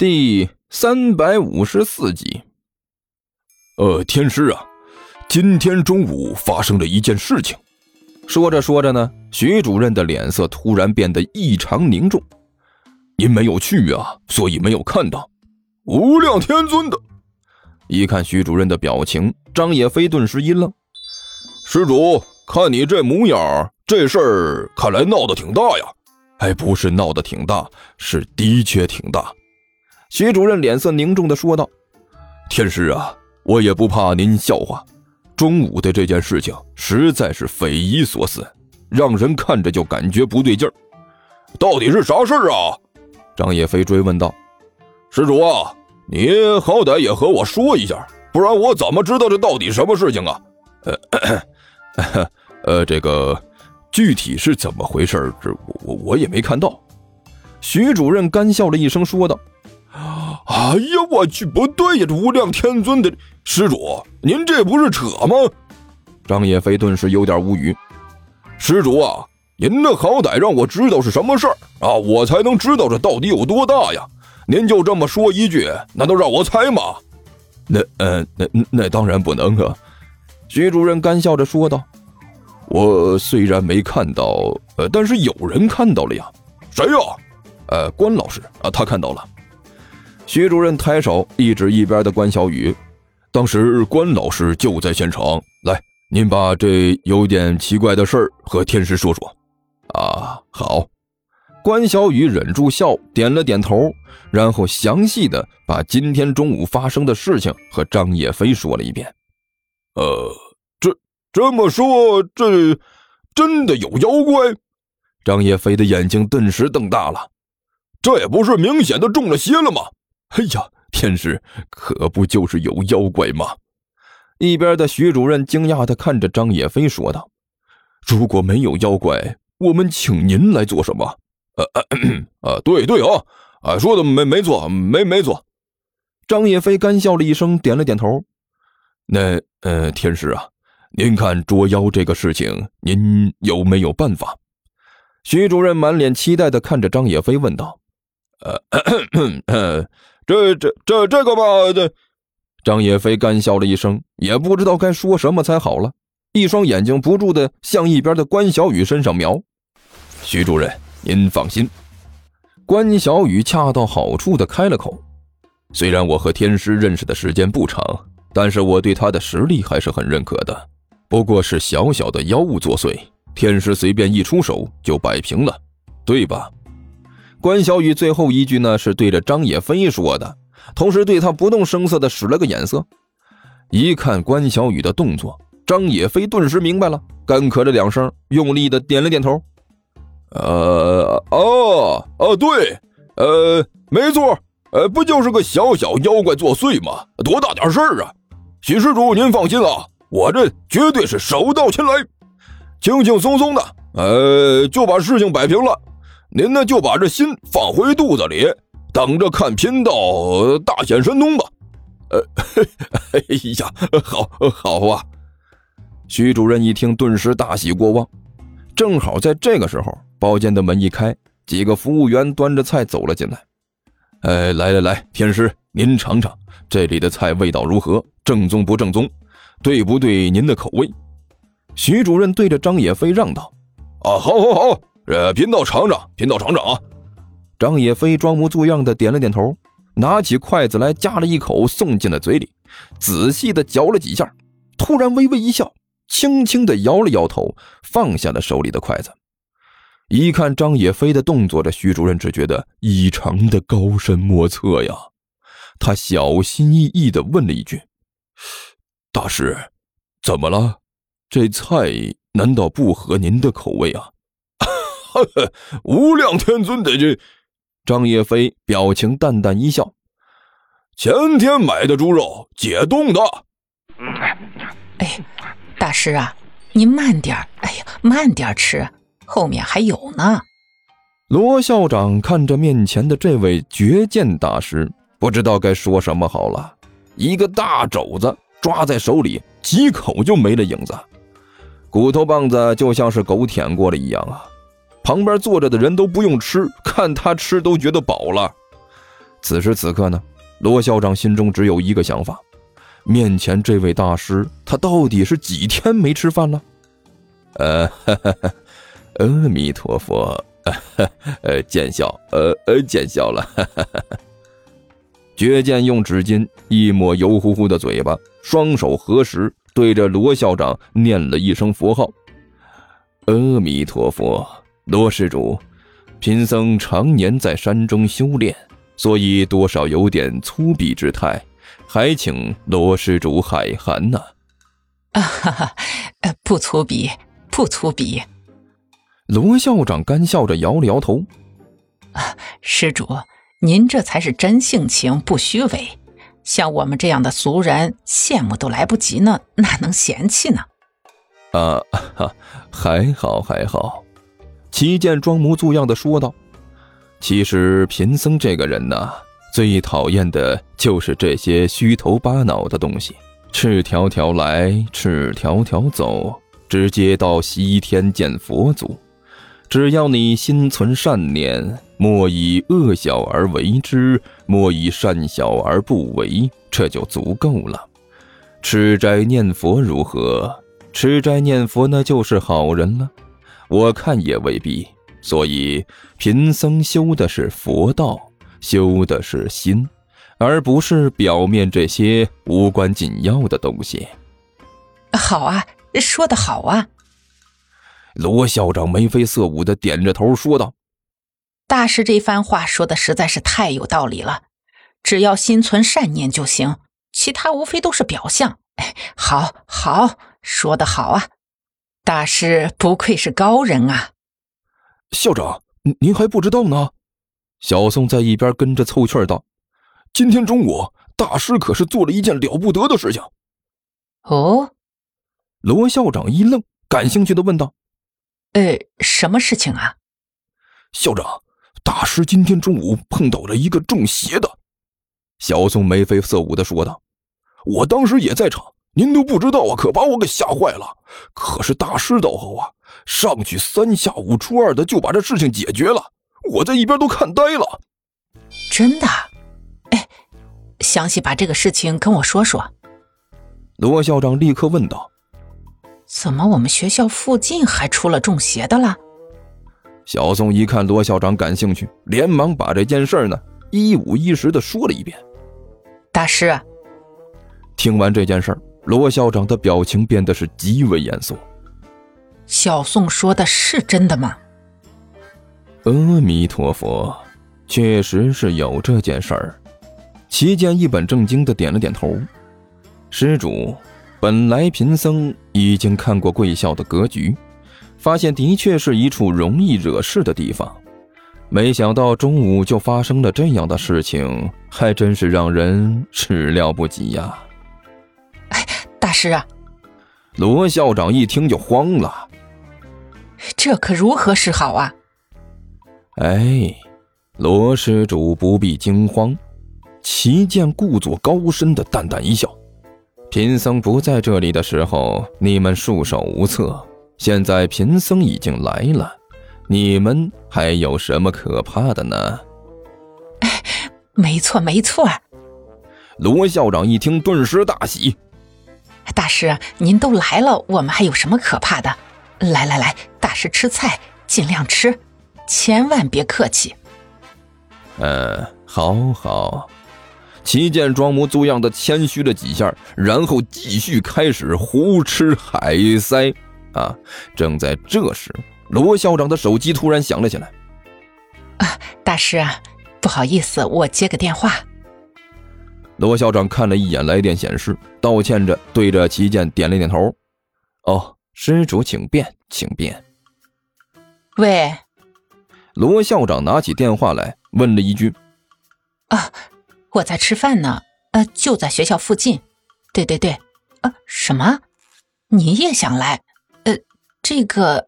第三百五十四集。呃，天师啊，今天中午发生了一件事情。说着说着呢，徐主任的脸色突然变得异常凝重。您没有去啊，所以没有看到。无量天尊的，一看徐主任的表情，张野飞顿时一愣。施主，看你这模样，这事儿看来闹得挺大呀。哎，不是闹得挺大，是的确挺大。徐主任脸色凝重地说道：“天师啊，我也不怕您笑话。中午的这件事情实在是匪夷所思，让人看着就感觉不对劲儿。到底是啥事儿啊？”张叶飞追问道：“施主啊，你好歹也和我说一下，不然我怎么知道这到底什么事情啊？”呃，呃，这个具体是怎么回事这我我也没看到。”徐主任干笑了一声说道。哎呀，我去，不对呀！这无量天尊的施主，您这不是扯吗？张叶飞顿时有点无语。施主啊，您那好歹让我知道是什么事儿啊，我才能知道这到底有多大呀！您就这么说一句，难道让我猜吗？那……呃，那那当然不能啊！徐主任干笑着说道：“我虽然没看到，呃，但是有人看到了呀。谁呀？呃，关老师啊，他看到了。”徐主任抬手一指一边的关小雨，当时关老师就在现场。来，您把这有点奇怪的事儿和天师说说。啊，好。关小雨忍住笑，点了点头，然后详细的把今天中午发生的事情和张叶飞说了一遍。呃，这这么说，这真的有妖怪？张叶飞的眼睛顿时瞪大了。这也不是明显的中了邪了吗？哎呀，天师，可不就是有妖怪吗？一边的徐主任惊讶的看着张野飞说道：“如果没有妖怪，我们请您来做什么？”呃呃，对对啊，啊，说的没没错，没没错。张野飞干笑了一声，点了点头。那呃，天师啊，您看捉妖这个事情，您有没有办法？徐主任满脸期待的看着张野飞问道：“呃。”这这这这个嘛，这张野飞干笑了一声，也不知道该说什么才好了，一双眼睛不住的向一边的关小雨身上瞄。徐主任，您放心。关小雨恰到好处的开了口：“虽然我和天师认识的时间不长，但是我对他的实力还是很认可的。不过是小小的妖物作祟，天师随便一出手就摆平了，对吧？”关小雨最后一句呢，是对着张野飞说的，同时对他不动声色的使了个眼色。一看关小雨的动作，张野飞顿时明白了，干咳了两声，用力的点了点头。呃，哦，哦，对，呃，没错，呃，不就是个小小妖怪作祟吗？多大点事儿啊！许施主，您放心啊，我这绝对是手到擒来，轻轻松松的，呃，就把事情摆平了。您呢，就把这心放回肚子里，等着看贫道大显神通吧。呃，哎呀，好好啊！徐主任一听，顿时大喜过望。正好在这个时候，包间的门一开，几个服务员端着菜走了进来。哎，来来来，天师，您尝尝这里的菜味道如何？正宗不正宗？对不对您的口味？徐主任对着张野飞让道：“啊，好，好，好。”呃，贫道尝尝，贫道尝尝啊！张野飞装模作样的点了点头，拿起筷子来夹了一口，送进了嘴里，仔细的嚼了几下，突然微微一笑，轻轻的摇了摇头，放下了手里的筷子。一看张野飞的动作，这徐主任只觉得异常的高深莫测呀。他小心翼翼的问了一句：“大师，怎么了？这菜难道不合您的口味啊？”呵呵，无量天尊的这，张叶飞表情淡淡一笑。前天买的猪肉解冻的。哎，大师啊，您慢点哎呀，慢点吃，后面还有呢。罗校长看着面前的这位绝剑大师，不知道该说什么好了。一个大肘子抓在手里，几口就没了影子，骨头棒子就像是狗舔过了一样啊。旁边坐着的人都不用吃，看他吃都觉得饱了。此时此刻呢，罗校长心中只有一个想法：面前这位大师，他到底是几天没吃饭了？呃，阿弥陀佛，呃，见笑，呃呃，见笑了。绝剑用纸巾一抹油乎乎的嘴巴，双手合十，对着罗校长念了一声佛号：“阿弥陀佛，罗施主，贫僧常年在山中修炼，所以多少有点粗鄙之态，还请罗施主海涵呐。”啊哈哈，不粗鄙，不粗鄙。罗校长干笑着摇了摇头：“啊，施主。”您这才是真性情，不虚伪。像我们这样的俗人，羡慕都来不及呢，哪能嫌弃呢？啊，哈，还好还好。齐剑装模作样的说道：“其实贫僧这个人呐，最讨厌的就是这些虚头巴脑的东西。赤条条来，赤条条走，直接到西天见佛祖。只要你心存善念。”莫以恶小而为之，莫以善小而不为，这就足够了。吃斋念佛如何？吃斋念佛那就是好人了。我看也未必。所以贫僧修的是佛道，修的是心，而不是表面这些无关紧要的东西。好啊，说的好啊！罗校长眉飞色舞的点着头说道。大师这番话说的实在是太有道理了，只要心存善念就行，其他无非都是表象。哎，好，好，说的好啊！大师不愧是高人啊！校长，您还不知道呢。小宋在一边跟着凑趣道：“今天中午，大师可是做了一件了不得的事情。”哦，罗校长一愣，感兴趣的问道：“呃，什么事情啊？”校长。大师今天中午碰到了一个中邪的，小宋眉飞色舞的说道：“我当时也在场，您都不知道啊，可把我给吓坏了。可是大师道后啊，上去三下五除二的就把这事情解决了，我在一边都看呆了。真的？哎，详细把这个事情跟我说说。”罗校长立刻问道：“怎么我们学校附近还出了中邪的了？”小宋一看罗校长感兴趣，连忙把这件事呢一五一十的说了一遍。大师，听完这件事罗校长的表情变得是极为严肃。小宋说的是真的吗？阿弥陀佛，确实是有这件事儿。齐剑一本正经的点了点头。施主，本来贫僧已经看过贵校的格局。发现的确是一处容易惹事的地方，没想到中午就发生了这样的事情，还真是让人始料不及呀！哎，大师啊！罗校长一听就慌了，这可如何是好啊？哎，罗施主不必惊慌。齐剑故作高深的淡淡一笑：“贫僧不在这里的时候，你们束手无策。”现在贫僧已经来了，你们还有什么可怕的呢？没错，没错。罗校长一听，顿时大喜。大师，您都来了，我们还有什么可怕的？来来来，大师吃菜，尽量吃，千万别客气。嗯，好好。齐剑装模作样的谦虚了几下，然后继续开始胡吃海塞。啊！正在这时，罗校长的手机突然响了起来。啊，大师啊，不好意思，我接个电话。罗校长看了一眼来电显示，道歉着对着齐健点了点头。哦，施主请便，请便。喂，罗校长拿起电话来问了一句：“啊，我在吃饭呢，呃，就在学校附近。对对对，啊，什么？你也想来？”呃这个